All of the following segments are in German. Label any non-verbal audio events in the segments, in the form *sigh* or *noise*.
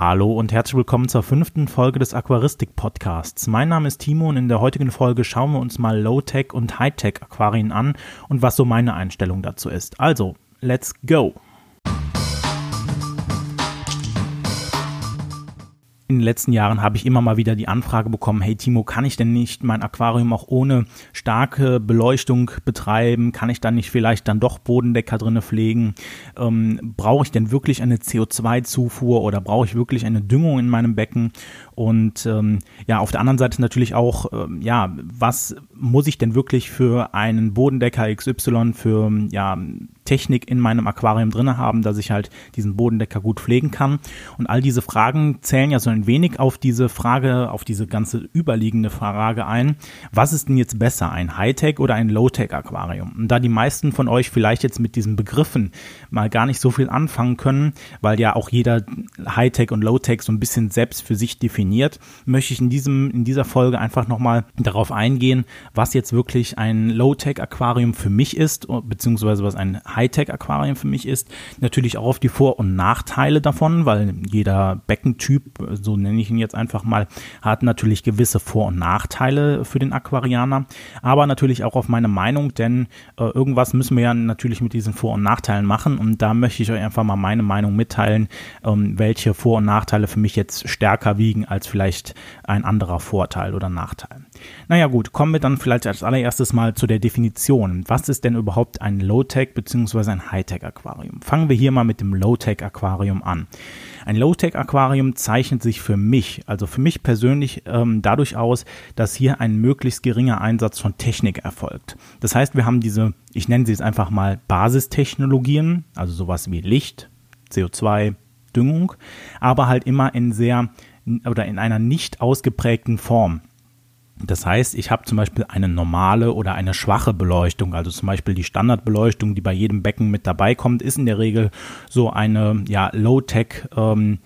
Hallo und herzlich willkommen zur fünften Folge des Aquaristik Podcasts. Mein Name ist Timo und in der heutigen Folge schauen wir uns mal Low-Tech und High-Tech Aquarien an und was so meine Einstellung dazu ist. Also, let's go! In den letzten Jahren habe ich immer mal wieder die Anfrage bekommen, hey Timo, kann ich denn nicht mein Aquarium auch ohne starke Beleuchtung betreiben? Kann ich dann nicht vielleicht dann doch Bodendecker drinne pflegen? Ähm, brauche ich denn wirklich eine CO2-Zufuhr oder brauche ich wirklich eine Düngung in meinem Becken? Und ähm, ja, auf der anderen Seite natürlich auch, ähm, ja, was muss ich denn wirklich für einen Bodendecker XY für ja Technik in meinem Aquarium drinne haben, dass ich halt diesen Bodendecker gut pflegen kann. Und all diese Fragen zählen ja so ein wenig auf diese Frage, auf diese ganze überliegende Frage ein. Was ist denn jetzt besser, ein Hightech oder ein Low-Tech Aquarium? Und da die meisten von euch vielleicht jetzt mit diesen Begriffen mal gar nicht so viel anfangen können, weil ja auch jeder Hightech und Low-Tech so ein bisschen selbst für sich definiert, möchte ich in diesem, in dieser Folge einfach nochmal darauf eingehen, was jetzt wirklich ein Low-Tech Aquarium für mich ist, beziehungsweise was ein High Hightech-Aquarium für mich ist. Natürlich auch auf die Vor- und Nachteile davon, weil jeder Beckentyp, so nenne ich ihn jetzt einfach mal, hat natürlich gewisse Vor- und Nachteile für den Aquarianer. Aber natürlich auch auf meine Meinung, denn äh, irgendwas müssen wir ja natürlich mit diesen Vor- und Nachteilen machen. Und da möchte ich euch einfach mal meine Meinung mitteilen, ähm, welche Vor- und Nachteile für mich jetzt stärker wiegen als vielleicht ein anderer Vorteil oder Nachteil. Naja gut, kommen wir dann vielleicht als allererstes mal zu der Definition. Was ist denn überhaupt ein Low-Tech bzw. ein High-Tech-Aquarium? Fangen wir hier mal mit dem Low-Tech-Aquarium an. Ein Low-Tech-Aquarium zeichnet sich für mich, also für mich persönlich, ähm, dadurch aus, dass hier ein möglichst geringer Einsatz von Technik erfolgt. Das heißt, wir haben diese, ich nenne sie jetzt einfach mal Basistechnologien, also sowas wie Licht, CO2, Düngung, aber halt immer in sehr oder in einer nicht ausgeprägten Form. Das heißt, ich habe zum Beispiel eine normale oder eine schwache Beleuchtung, also zum Beispiel die Standardbeleuchtung, die bei jedem Becken mit dabei kommt, ist in der Regel so eine ja, Low-Tech ähm,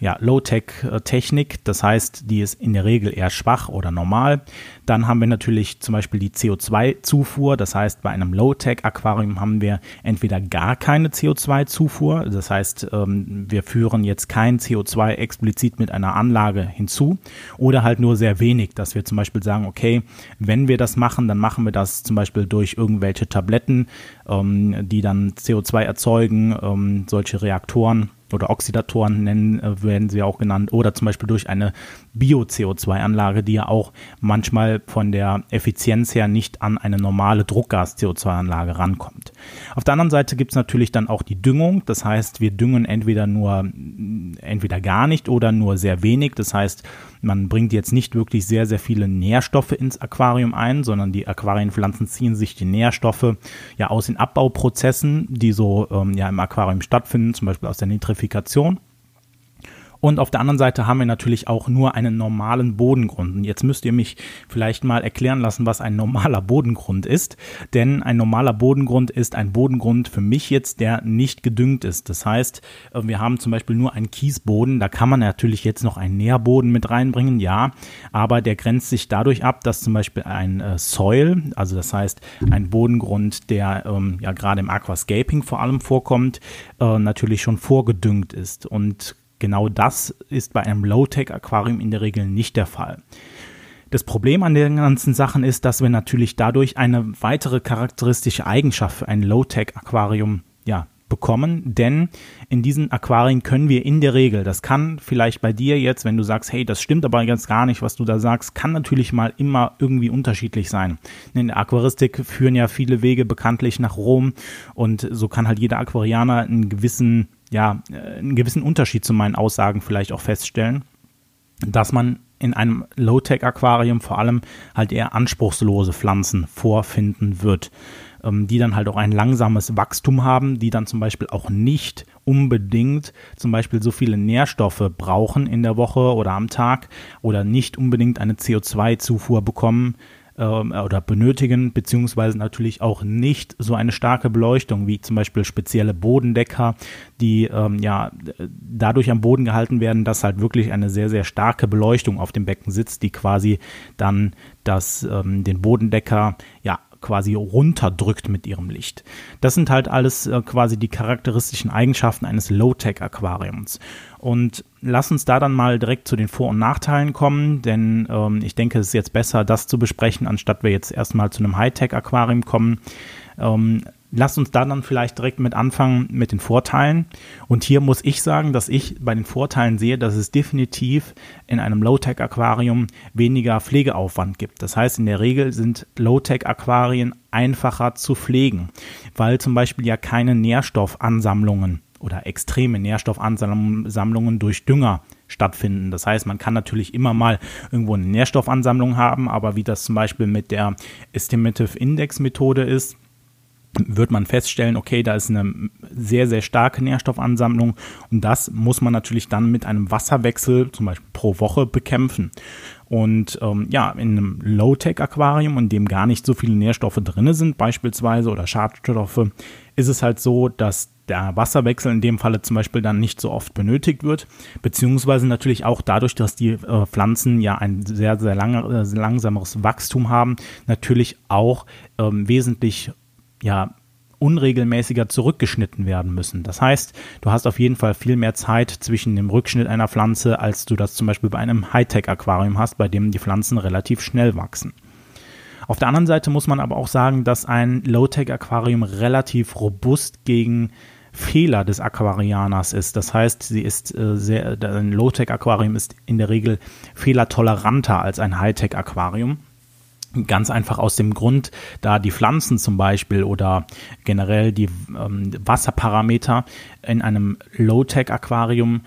ja, Low-Tech-Technik. Das heißt, die ist in der Regel eher schwach oder normal. Dann haben wir natürlich zum Beispiel die CO2-Zufuhr. Das heißt, bei einem Low-Tech-Aquarium haben wir entweder gar keine CO2-Zufuhr. Das heißt, ähm, wir führen jetzt kein CO2 explizit mit einer Anlage hinzu oder halt nur sehr wenig, dass wir zum Beispiel sagen, okay, wenn wir das machen, dann machen wir das zum Beispiel durch irgendwelche Tabletten, ähm, die dann CO2 erzeugen, ähm, solche Reaktoren oder Oxidatoren nennen, äh, werden sie auch genannt, oder zum Beispiel durch eine Bio-CO2-Anlage, die ja auch manchmal von der Effizienz her nicht an eine normale Druckgas-CO2-Anlage rankommt. Auf der anderen Seite gibt es natürlich dann auch die Düngung, das heißt, wir düngen entweder nur, entweder gar nicht oder nur sehr wenig, das heißt, man bringt jetzt nicht wirklich sehr, sehr viele Nährstoffe ins Aquarium ein, sondern die Aquarienpflanzen ziehen sich die Nährstoffe ja aus den Abbauprozessen, die so ähm, ja im Aquarium stattfinden, zum Beispiel aus der Nitrifikation. Und auf der anderen Seite haben wir natürlich auch nur einen normalen Bodengrund. Und jetzt müsst ihr mich vielleicht mal erklären lassen, was ein normaler Bodengrund ist. Denn ein normaler Bodengrund ist ein Bodengrund für mich jetzt, der nicht gedüngt ist. Das heißt, äh, wir haben zum Beispiel nur einen Kiesboden. Da kann man natürlich jetzt noch einen Nährboden mit reinbringen, ja. Aber der grenzt sich dadurch ab, dass zum Beispiel ein äh, Soil, also das heißt ein Bodengrund, der ähm, ja gerade im Aquascaping vor allem vorkommt, äh, natürlich schon vorgedüngt ist. Und Genau das ist bei einem Low-Tech-Aquarium in der Regel nicht der Fall. Das Problem an den ganzen Sachen ist, dass wir natürlich dadurch eine weitere charakteristische Eigenschaft für ein Low-Tech-Aquarium ja, bekommen, denn in diesen Aquarien können wir in der Regel, das kann vielleicht bei dir jetzt, wenn du sagst, hey, das stimmt aber ganz gar nicht, was du da sagst, kann natürlich mal immer irgendwie unterschiedlich sein. In der Aquaristik führen ja viele Wege bekanntlich nach Rom und so kann halt jeder Aquarianer einen gewissen ja, äh, einen gewissen Unterschied zu meinen Aussagen vielleicht auch feststellen, dass man in einem Low-Tech-Aquarium vor allem halt eher anspruchslose Pflanzen vorfinden wird, ähm, die dann halt auch ein langsames Wachstum haben, die dann zum Beispiel auch nicht unbedingt zum Beispiel so viele Nährstoffe brauchen in der Woche oder am Tag oder nicht unbedingt eine CO2-Zufuhr bekommen, ähm, oder benötigen, beziehungsweise natürlich auch nicht so eine starke Beleuchtung wie zum Beispiel spezielle Bodendecker, die ähm, ja dadurch am Boden gehalten werden, dass halt wirklich eine sehr, sehr starke Beleuchtung auf dem Becken sitzt, die quasi dann das, ähm, den Bodendecker ja quasi runterdrückt mit ihrem Licht. Das sind halt alles äh, quasi die charakteristischen Eigenschaften eines Low-Tech-Aquariums. Und lass uns da dann mal direkt zu den Vor- und Nachteilen kommen, denn ähm, ich denke, es ist jetzt besser, das zu besprechen, anstatt wir jetzt erstmal zu einem Hightech-Aquarium kommen. Ähm, Lasst uns da dann vielleicht direkt mit anfangen mit den Vorteilen. Und hier muss ich sagen, dass ich bei den Vorteilen sehe, dass es definitiv in einem Low-Tech-Aquarium weniger Pflegeaufwand gibt. Das heißt, in der Regel sind Low-Tech-Aquarien einfacher zu pflegen, weil zum Beispiel ja keine Nährstoffansammlungen oder extreme Nährstoffansammlungen durch Dünger stattfinden. Das heißt, man kann natürlich immer mal irgendwo eine Nährstoffansammlung haben, aber wie das zum Beispiel mit der Estimative Index Methode ist, wird man feststellen, okay, da ist eine sehr, sehr starke Nährstoffansammlung und das muss man natürlich dann mit einem Wasserwechsel zum Beispiel pro Woche bekämpfen. Und ähm, ja, in einem Low-Tech-Aquarium, in dem gar nicht so viele Nährstoffe drin sind, beispielsweise oder Schadstoffe, ist es halt so, dass der Wasserwechsel in dem Falle zum Beispiel dann nicht so oft benötigt wird, beziehungsweise natürlich auch dadurch, dass die äh, Pflanzen ja ein sehr, sehr, lange, äh, langsameres Wachstum haben, natürlich auch ähm, wesentlich ja, unregelmäßiger zurückgeschnitten werden müssen. Das heißt, du hast auf jeden Fall viel mehr Zeit zwischen dem Rückschnitt einer Pflanze, als du das zum Beispiel bei einem Hightech-Aquarium hast, bei dem die Pflanzen relativ schnell wachsen. Auf der anderen Seite muss man aber auch sagen, dass ein Low-Tech-Aquarium relativ robust gegen Fehler des Aquarianers ist. Das heißt, sie ist äh, sehr, ein Low-Tech-Aquarium ist in der Regel fehlertoleranter als ein Hightech-Aquarium. Ganz einfach aus dem Grund, da die Pflanzen zum Beispiel oder generell die ähm, Wasserparameter in einem Low-Tech-Aquarium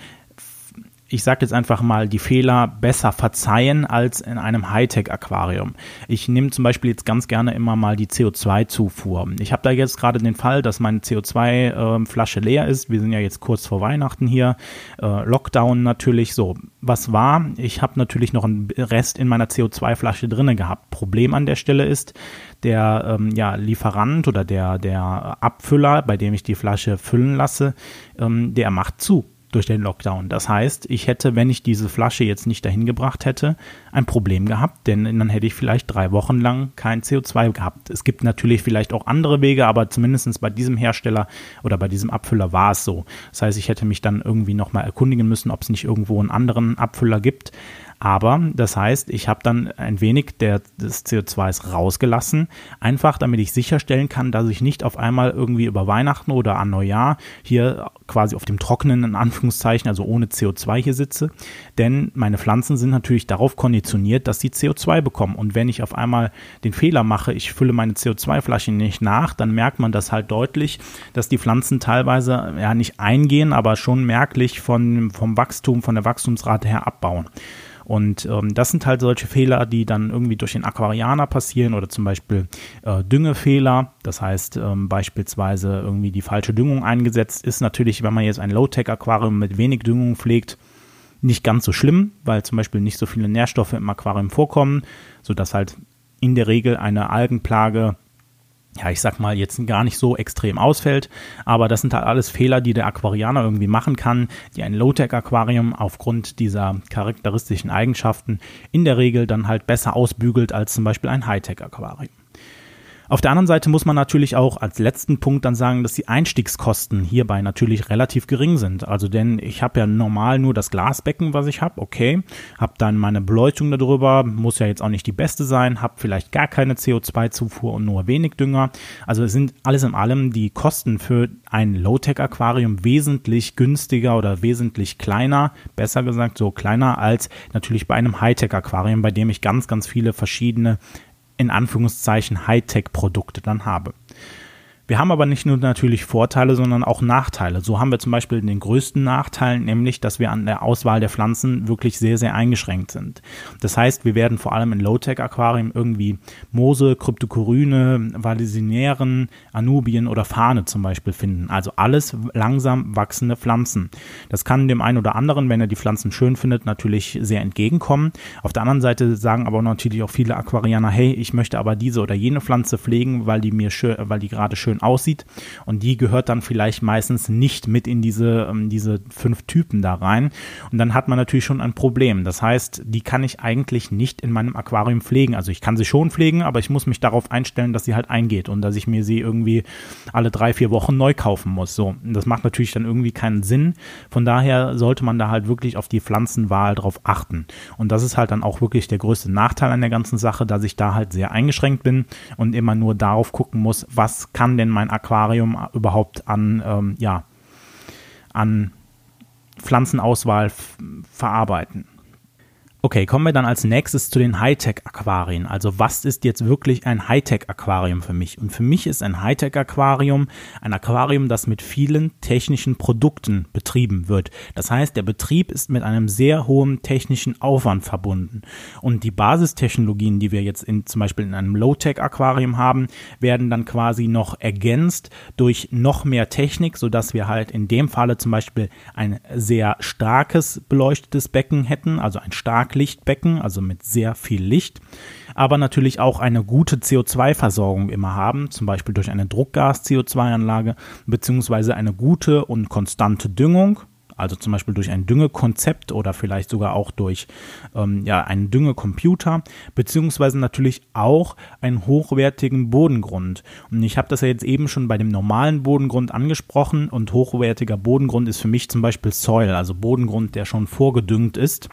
ich sage jetzt einfach mal, die Fehler besser verzeihen als in einem Hightech-Aquarium. Ich nehme zum Beispiel jetzt ganz gerne immer mal die CO2-Zufuhr. Ich habe da jetzt gerade den Fall, dass meine CO2-Flasche äh, leer ist. Wir sind ja jetzt kurz vor Weihnachten hier. Äh, Lockdown natürlich so. Was war? Ich habe natürlich noch einen Rest in meiner CO2-Flasche drinne gehabt. Problem an der Stelle ist, der ähm, ja, Lieferant oder der, der Abfüller, bei dem ich die Flasche füllen lasse, ähm, der macht zu durch den Lockdown. Das heißt, ich hätte, wenn ich diese Flasche jetzt nicht dahin gebracht hätte, ein Problem gehabt, denn dann hätte ich vielleicht drei Wochen lang kein CO2 gehabt. Es gibt natürlich vielleicht auch andere Wege, aber zumindest bei diesem Hersteller oder bei diesem Abfüller war es so. Das heißt, ich hätte mich dann irgendwie nochmal erkundigen müssen, ob es nicht irgendwo einen anderen Abfüller gibt. Aber das heißt, ich habe dann ein wenig der, des CO2s rausgelassen, einfach damit ich sicherstellen kann, dass ich nicht auf einmal irgendwie über Weihnachten oder an Neujahr hier quasi auf dem Trockenen in Anführungszeichen, also ohne CO2 hier sitze. Denn meine Pflanzen sind natürlich darauf konditioniert, dass sie CO2 bekommen. Und wenn ich auf einmal den Fehler mache, ich fülle meine CO2-Flasche nicht nach, dann merkt man das halt deutlich, dass die Pflanzen teilweise ja nicht eingehen, aber schon merklich von, vom Wachstum, von der Wachstumsrate her abbauen. Und ähm, das sind halt solche Fehler, die dann irgendwie durch den Aquarianer passieren oder zum Beispiel äh, Düngefehler. Das heißt ähm, beispielsweise irgendwie die falsche Düngung eingesetzt ist natürlich, wenn man jetzt ein Low-Tech-Aquarium mit wenig Düngung pflegt, nicht ganz so schlimm, weil zum Beispiel nicht so viele Nährstoffe im Aquarium vorkommen, sodass halt in der Regel eine Algenplage ja, ich sag mal, jetzt gar nicht so extrem ausfällt. Aber das sind halt alles Fehler, die der Aquarianer irgendwie machen kann, die ein Low-Tech-Aquarium aufgrund dieser charakteristischen Eigenschaften in der Regel dann halt besser ausbügelt als zum Beispiel ein High-Tech-Aquarium. Auf der anderen Seite muss man natürlich auch als letzten Punkt dann sagen, dass die Einstiegskosten hierbei natürlich relativ gering sind. Also denn ich habe ja normal nur das Glasbecken, was ich habe, okay, habe dann meine Beleuchtung darüber, muss ja jetzt auch nicht die beste sein, habe vielleicht gar keine CO2-Zufuhr und nur wenig Dünger. Also es sind alles in allem die Kosten für ein Low-Tech-Aquarium wesentlich günstiger oder wesentlich kleiner, besser gesagt so kleiner als natürlich bei einem High-Tech-Aquarium, bei dem ich ganz, ganz viele verschiedene in Anführungszeichen Hightech-Produkte dann habe. Wir haben aber nicht nur natürlich Vorteile, sondern auch Nachteile. So haben wir zum Beispiel den größten Nachteil, nämlich, dass wir an der Auswahl der Pflanzen wirklich sehr, sehr eingeschränkt sind. Das heißt, wir werden vor allem in Low-Tech-Aquarien irgendwie Moose, Kryptokoryne, Valdisinären, Anubien oder Fahne zum Beispiel finden. Also alles langsam wachsende Pflanzen. Das kann dem einen oder anderen, wenn er die Pflanzen schön findet, natürlich sehr entgegenkommen. Auf der anderen Seite sagen aber natürlich auch viele Aquarianer, hey, ich möchte aber diese oder jene Pflanze pflegen, weil die mir schön, weil die gerade schön schön aussieht. Und die gehört dann vielleicht meistens nicht mit in diese, ähm, diese fünf Typen da rein. Und dann hat man natürlich schon ein Problem. Das heißt, die kann ich eigentlich nicht in meinem Aquarium pflegen. Also ich kann sie schon pflegen, aber ich muss mich darauf einstellen, dass sie halt eingeht und dass ich mir sie irgendwie alle drei, vier Wochen neu kaufen muss. So, das macht natürlich dann irgendwie keinen Sinn. Von daher sollte man da halt wirklich auf die Pflanzenwahl drauf achten. Und das ist halt dann auch wirklich der größte Nachteil an der ganzen Sache, dass ich da halt sehr eingeschränkt bin und immer nur darauf gucken muss, was kann denn mein Aquarium überhaupt an, ähm, ja, an Pflanzenauswahl verarbeiten. Okay, kommen wir dann als nächstes zu den Hightech-Aquarien. Also was ist jetzt wirklich ein Hightech-Aquarium für mich? Und für mich ist ein Hightech-Aquarium ein Aquarium, das mit vielen technischen Produkten betrieben wird. Das heißt, der Betrieb ist mit einem sehr hohen technischen Aufwand verbunden. Und die Basistechnologien, die wir jetzt in, zum Beispiel in einem Low-Tech-Aquarium haben, werden dann quasi noch ergänzt durch noch mehr Technik, sodass wir halt in dem Falle zum Beispiel ein sehr starkes beleuchtetes Becken hätten, also ein stark Schlaglichtbecken, also mit sehr viel Licht, aber natürlich auch eine gute CO2-Versorgung immer haben, zum Beispiel durch eine Druckgas-CO2-Anlage, beziehungsweise eine gute und konstante Düngung, also zum Beispiel durch ein Düngekonzept oder vielleicht sogar auch durch ähm, ja, einen Düngecomputer, beziehungsweise natürlich auch einen hochwertigen Bodengrund. Und ich habe das ja jetzt eben schon bei dem normalen Bodengrund angesprochen und hochwertiger Bodengrund ist für mich zum Beispiel Soil, also Bodengrund, der schon vorgedüngt ist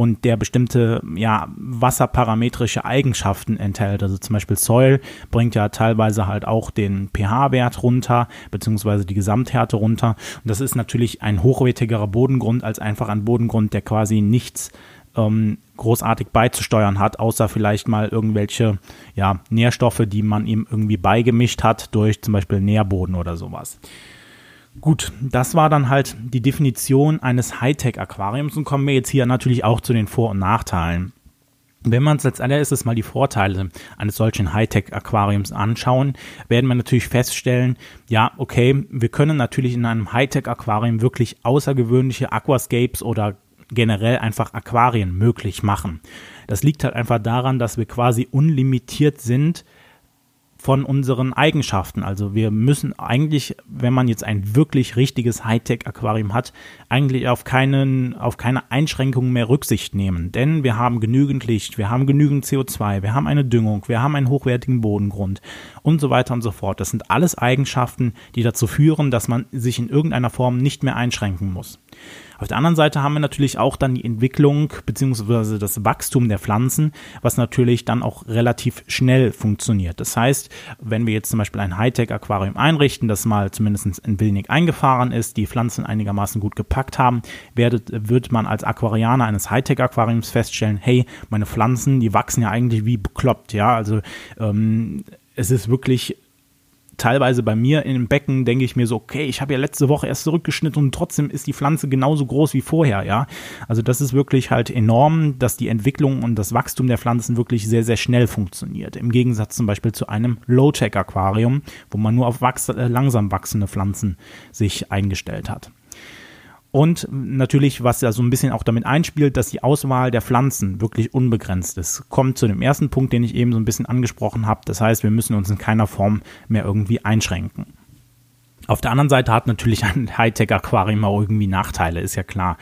und der bestimmte ja, wasserparametrische Eigenschaften enthält. Also zum Beispiel Soil bringt ja teilweise halt auch den pH-Wert runter, beziehungsweise die Gesamthärte runter. Und das ist natürlich ein hochwertigerer Bodengrund als einfach ein Bodengrund, der quasi nichts ähm, großartig beizusteuern hat, außer vielleicht mal irgendwelche ja, Nährstoffe, die man ihm irgendwie beigemischt hat durch zum Beispiel Nährboden oder sowas. Gut, das war dann halt die Definition eines Hightech-Aquariums und kommen wir jetzt hier natürlich auch zu den Vor- und Nachteilen. Wenn wir uns als allererstes mal die Vorteile eines solchen Hightech-Aquariums anschauen, werden wir natürlich feststellen, ja, okay, wir können natürlich in einem Hightech-Aquarium wirklich außergewöhnliche Aquascapes oder generell einfach Aquarien möglich machen. Das liegt halt einfach daran, dass wir quasi unlimitiert sind, von unseren Eigenschaften. Also wir müssen eigentlich, wenn man jetzt ein wirklich richtiges Hightech-Aquarium hat, eigentlich auf keinen, auf keine Einschränkungen mehr Rücksicht nehmen. Denn wir haben genügend Licht, wir haben genügend CO2, wir haben eine Düngung, wir haben einen hochwertigen Bodengrund und so weiter und so fort. Das sind alles Eigenschaften, die dazu führen, dass man sich in irgendeiner Form nicht mehr einschränken muss. Auf der anderen Seite haben wir natürlich auch dann die Entwicklung bzw. das Wachstum der Pflanzen, was natürlich dann auch relativ schnell funktioniert. Das heißt, wenn wir jetzt zum Beispiel ein Hightech-Aquarium einrichten, das mal zumindest ein wenig eingefahren ist, die Pflanzen einigermaßen gut gepackt haben, werdet, wird man als Aquarianer eines Hightech-Aquariums feststellen, hey, meine Pflanzen, die wachsen ja eigentlich wie bekloppt, ja, also ähm, es ist wirklich teilweise bei mir dem Becken denke ich mir so, okay, ich habe ja letzte Woche erst zurückgeschnitten und trotzdem ist die Pflanze genauso groß wie vorher, ja. Also das ist wirklich halt enorm, dass die Entwicklung und das Wachstum der Pflanzen wirklich sehr, sehr schnell funktioniert. Im Gegensatz zum Beispiel zu einem Low-Tech-Aquarium, wo man nur auf wachs äh, langsam wachsende Pflanzen sich eingestellt hat. Und natürlich, was ja so ein bisschen auch damit einspielt, dass die Auswahl der Pflanzen wirklich unbegrenzt ist. Kommt zu dem ersten Punkt, den ich eben so ein bisschen angesprochen habe. Das heißt, wir müssen uns in keiner Form mehr irgendwie einschränken. Auf der anderen Seite hat natürlich ein Hightech-Aquarium auch irgendwie Nachteile, ist ja klar.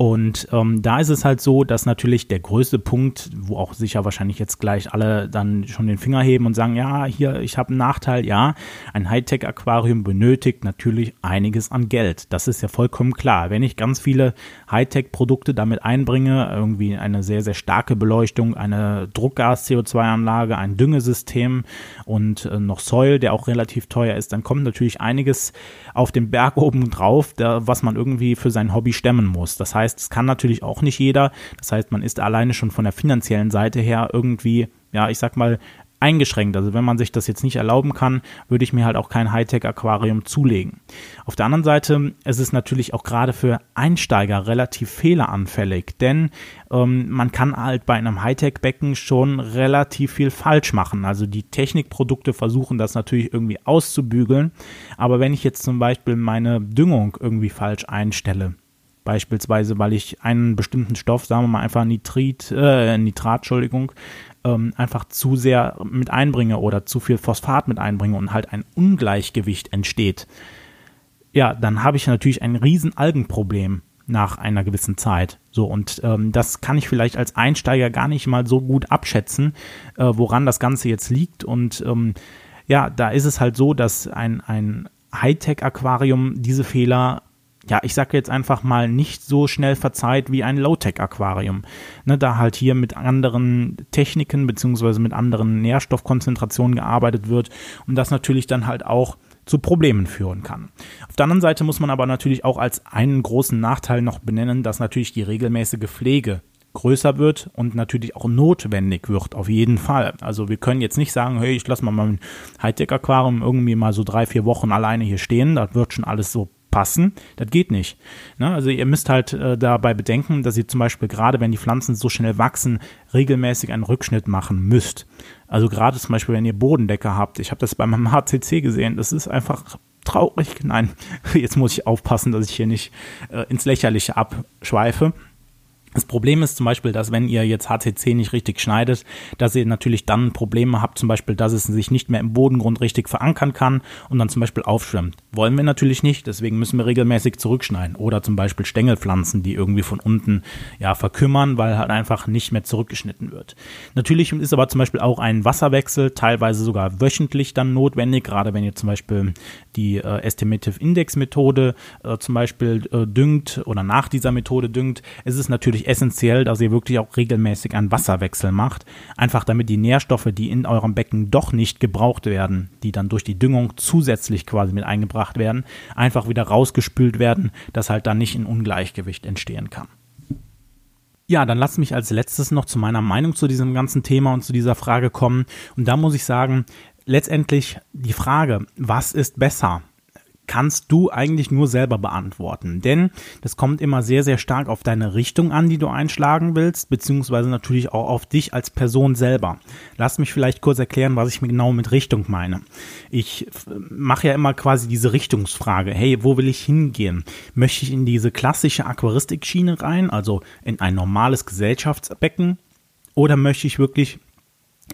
Und ähm, da ist es halt so, dass natürlich der größte Punkt, wo auch sicher wahrscheinlich jetzt gleich alle dann schon den Finger heben und sagen, ja, hier, ich habe einen Nachteil, ja, ein Hightech-Aquarium benötigt natürlich einiges an Geld. Das ist ja vollkommen klar. Wenn ich ganz viele Hightech-Produkte damit einbringe, irgendwie eine sehr, sehr starke Beleuchtung, eine Druckgas-CO2-Anlage, ein Düngesystem und äh, noch Soil, der auch relativ teuer ist, dann kommt natürlich einiges auf den Berg oben drauf, der, was man irgendwie für sein Hobby stemmen muss. Das heißt, heißt, es kann natürlich auch nicht jeder. Das heißt, man ist alleine schon von der finanziellen Seite her irgendwie, ja, ich sag mal, eingeschränkt. Also wenn man sich das jetzt nicht erlauben kann, würde ich mir halt auch kein Hightech-Aquarium zulegen. Auf der anderen Seite ist es natürlich auch gerade für Einsteiger relativ fehleranfällig, denn ähm, man kann halt bei einem Hightech-Becken schon relativ viel falsch machen. Also die Technikprodukte versuchen das natürlich irgendwie auszubügeln, aber wenn ich jetzt zum Beispiel meine Düngung irgendwie falsch einstelle, beispielsweise, weil ich einen bestimmten Stoff, sagen wir mal einfach Nitrit, äh, Nitrat, Entschuldigung, ähm, einfach zu sehr mit einbringe oder zu viel Phosphat mit einbringe und halt ein Ungleichgewicht entsteht, ja, dann habe ich natürlich ein riesen Algenproblem nach einer gewissen Zeit. So, und ähm, das kann ich vielleicht als Einsteiger gar nicht mal so gut abschätzen, äh, woran das Ganze jetzt liegt. Und ähm, ja, da ist es halt so, dass ein, ein Hightech-Aquarium diese Fehler ja, ich sage jetzt einfach mal, nicht so schnell verzeiht wie ein Low-Tech-Aquarium. Ne, da halt hier mit anderen Techniken beziehungsweise mit anderen Nährstoffkonzentrationen gearbeitet wird und das natürlich dann halt auch zu Problemen führen kann. Auf der anderen Seite muss man aber natürlich auch als einen großen Nachteil noch benennen, dass natürlich die regelmäßige Pflege größer wird und natürlich auch notwendig wird, auf jeden Fall. Also wir können jetzt nicht sagen, hey, ich lasse mal mein Hightech-Aquarium irgendwie mal so drei, vier Wochen alleine hier stehen, das wird schon alles so passen. Das geht nicht. Ne? Also ihr müsst halt äh, dabei bedenken, dass ihr zum Beispiel gerade, wenn die Pflanzen so schnell wachsen, regelmäßig einen Rückschnitt machen müsst. Also gerade zum Beispiel, wenn ihr Bodendecke habt. Ich habe das bei meinem *laughs* HCC gesehen. Das ist einfach traurig. Nein, *laughs* jetzt muss ich aufpassen, dass ich hier nicht äh, ins Lächerliche abschweife. Das Problem ist zum Beispiel, dass wenn ihr jetzt HCC nicht richtig schneidet, dass ihr natürlich dann Probleme habt, zum Beispiel, dass es sich nicht mehr im Bodengrund richtig verankern kann und dann zum Beispiel aufschwemmt. Wollen wir natürlich nicht, deswegen müssen wir regelmäßig zurückschneiden. Oder zum Beispiel Stängelpflanzen, die irgendwie von unten ja verkümmern, weil halt einfach nicht mehr zurückgeschnitten wird. Natürlich ist aber zum Beispiel auch ein Wasserwechsel, teilweise sogar wöchentlich dann notwendig, gerade wenn ihr zum Beispiel die äh, Estimative Index Methode äh, zum Beispiel äh, düngt oder nach dieser Methode düngt. Es ist natürlich natürlich essentiell, dass ihr wirklich auch regelmäßig einen Wasserwechsel macht. Einfach damit die Nährstoffe, die in eurem Becken doch nicht gebraucht werden, die dann durch die Düngung zusätzlich quasi mit eingebracht werden, einfach wieder rausgespült werden, dass halt dann nicht ein Ungleichgewicht entstehen kann. Ja, dann lasst mich als letztes noch zu meiner Meinung zu diesem ganzen Thema und zu dieser Frage kommen. Und da muss ich sagen, letztendlich die Frage, was ist besser? Kannst du eigentlich nur selber beantworten. Denn das kommt immer sehr, sehr stark auf deine Richtung an, die du einschlagen willst, beziehungsweise natürlich auch auf dich als Person selber. Lass mich vielleicht kurz erklären, was ich mir genau mit Richtung meine. Ich mache ja immer quasi diese Richtungsfrage. Hey, wo will ich hingehen? Möchte ich in diese klassische Aquaristik-Schiene rein, also in ein normales Gesellschaftsbecken? Oder möchte ich wirklich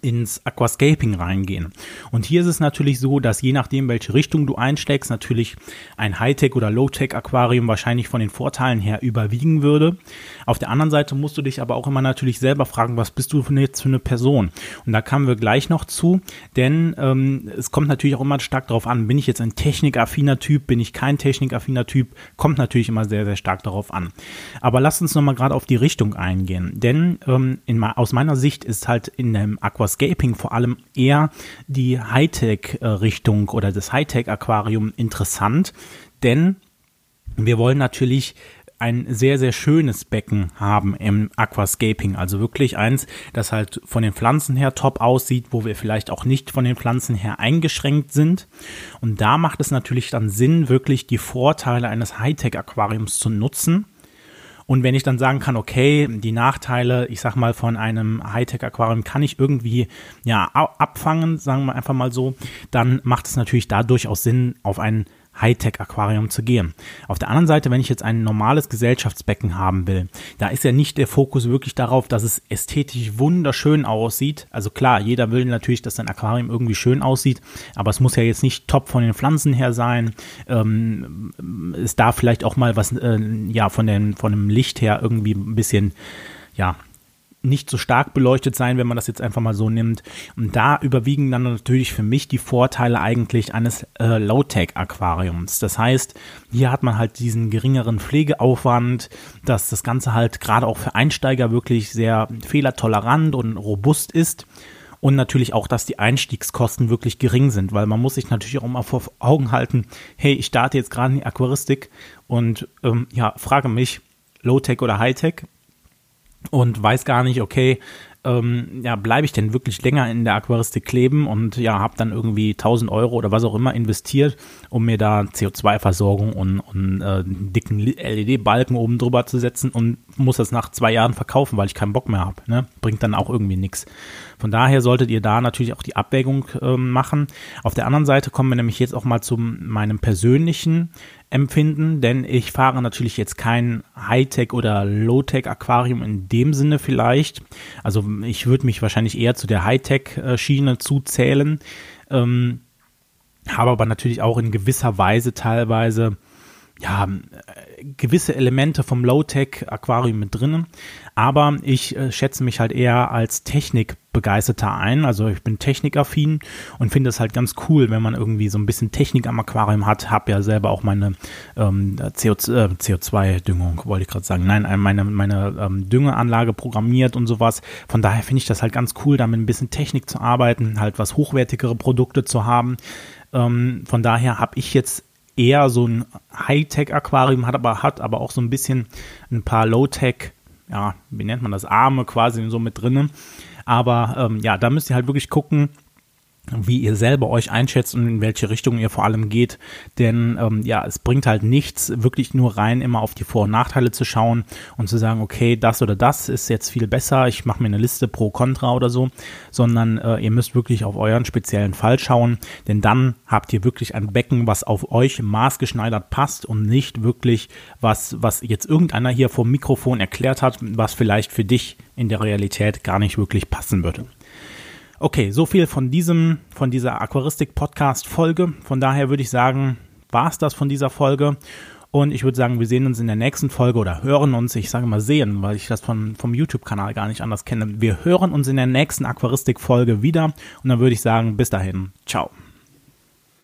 ins Aquascaping reingehen. Und hier ist es natürlich so, dass je nachdem, welche Richtung du einschlägst, natürlich ein Hightech- oder Low-Tech-Aquarium wahrscheinlich von den Vorteilen her überwiegen würde. Auf der anderen Seite musst du dich aber auch immer natürlich selber fragen, was bist du jetzt für eine Person? Und da kamen wir gleich noch zu, denn ähm, es kommt natürlich auch immer stark darauf an, bin ich jetzt ein technikaffiner Typ, bin ich kein technikaffiner Typ, kommt natürlich immer sehr, sehr stark darauf an. Aber lass uns nochmal gerade auf die Richtung eingehen, denn ähm, in, aus meiner Sicht ist halt in dem Aquascaping vor allem eher die Hightech-Richtung oder das Hightech-Aquarium interessant, denn wir wollen natürlich ein sehr, sehr schönes Becken haben im Aquascaping. Also wirklich eins, das halt von den Pflanzen her top aussieht, wo wir vielleicht auch nicht von den Pflanzen her eingeschränkt sind. Und da macht es natürlich dann Sinn, wirklich die Vorteile eines Hightech-Aquariums zu nutzen und wenn ich dann sagen kann, okay, die Nachteile, ich sag mal, von einem Hightech-Aquarium kann ich irgendwie ja abfangen, sagen wir einfach mal so, dann macht es natürlich da durchaus Sinn, auf ein Hightech-Aquarium zu gehen. Auf der anderen Seite, wenn ich jetzt ein normales Gesellschaftsbecken haben will, da ist ja nicht der Fokus wirklich darauf, dass es ästhetisch wunderschön aussieht. Also klar, jeder will natürlich, dass sein Aquarium irgendwie schön aussieht, aber es muss ja jetzt nicht top von den Pflanzen her sein. Ähm, es darf vielleicht auch mal was, äh, ja, von, den, von dem Licht her irgendwie ein bisschen, ja, nicht so stark beleuchtet sein, wenn man das jetzt einfach mal so nimmt. Und da überwiegen dann natürlich für mich die Vorteile eigentlich eines äh, Low-Tech-Aquariums. Das heißt, hier hat man halt diesen geringeren Pflegeaufwand, dass das Ganze halt gerade auch für Einsteiger wirklich sehr fehlertolerant und robust ist. Und natürlich auch, dass die Einstiegskosten wirklich gering sind, weil man muss sich natürlich auch mal vor Augen halten, hey, ich starte jetzt gerade in die Aquaristik und ähm, ja, frage mich, Low-Tech oder High-Tech, und weiß gar nicht, okay, ähm, ja, bleibe ich denn wirklich länger in der Aquaristik kleben und ja, habe dann irgendwie 1000 Euro oder was auch immer investiert, um mir da CO2-Versorgung und, und äh, dicken LED-Balken oben drüber zu setzen und muss das nach zwei Jahren verkaufen, weil ich keinen Bock mehr habe. Ne? Bringt dann auch irgendwie nichts. Von daher solltet ihr da natürlich auch die Abwägung äh, machen. Auf der anderen Seite kommen wir nämlich jetzt auch mal zu meinem persönlichen empfinden, denn ich fahre natürlich jetzt kein Hightech oder Low-Tech Aquarium in dem Sinne vielleicht. Also ich würde mich wahrscheinlich eher zu der Hightech-Schiene zuzählen, ähm, habe aber natürlich auch in gewisser Weise teilweise ja, gewisse Elemente vom Low-Tech-Aquarium mit drinnen. Aber ich äh, schätze mich halt eher als Technikbegeisterter ein. Also ich bin technikaffin und finde es halt ganz cool, wenn man irgendwie so ein bisschen Technik am Aquarium hat. Hab ja selber auch meine ähm, CO2-Düngung, äh, wollte ich gerade sagen. Nein, äh, meine, meine ähm, Düngeanlage programmiert und sowas. Von daher finde ich das halt ganz cool, damit ein bisschen Technik zu arbeiten, halt was hochwertigere Produkte zu haben. Ähm, von daher habe ich jetzt eher so ein Hightech-Aquarium, hat aber, hat aber auch so ein bisschen ein paar Low-Tech, ja, wie nennt man das, Arme quasi so mit drinnen. Aber ähm, ja, da müsst ihr halt wirklich gucken, wie ihr selber euch einschätzt und in welche Richtung ihr vor allem geht. Denn ähm, ja, es bringt halt nichts, wirklich nur rein immer auf die Vor- und Nachteile zu schauen und zu sagen, okay, das oder das ist jetzt viel besser, ich mache mir eine Liste pro Contra oder so, sondern äh, ihr müsst wirklich auf euren speziellen Fall schauen, denn dann habt ihr wirklich ein Becken, was auf euch maßgeschneidert passt und nicht wirklich was, was jetzt irgendeiner hier vom Mikrofon erklärt hat, was vielleicht für dich in der Realität gar nicht wirklich passen würde. Okay, so viel von diesem, von dieser Aquaristik-Podcast-Folge. Von daher würde ich sagen, war es das von dieser Folge. Und ich würde sagen, wir sehen uns in der nächsten Folge oder hören uns, ich sage mal sehen, weil ich das von, vom YouTube-Kanal gar nicht anders kenne. Wir hören uns in der nächsten Aquaristik-Folge wieder. Und dann würde ich sagen, bis dahin, ciao.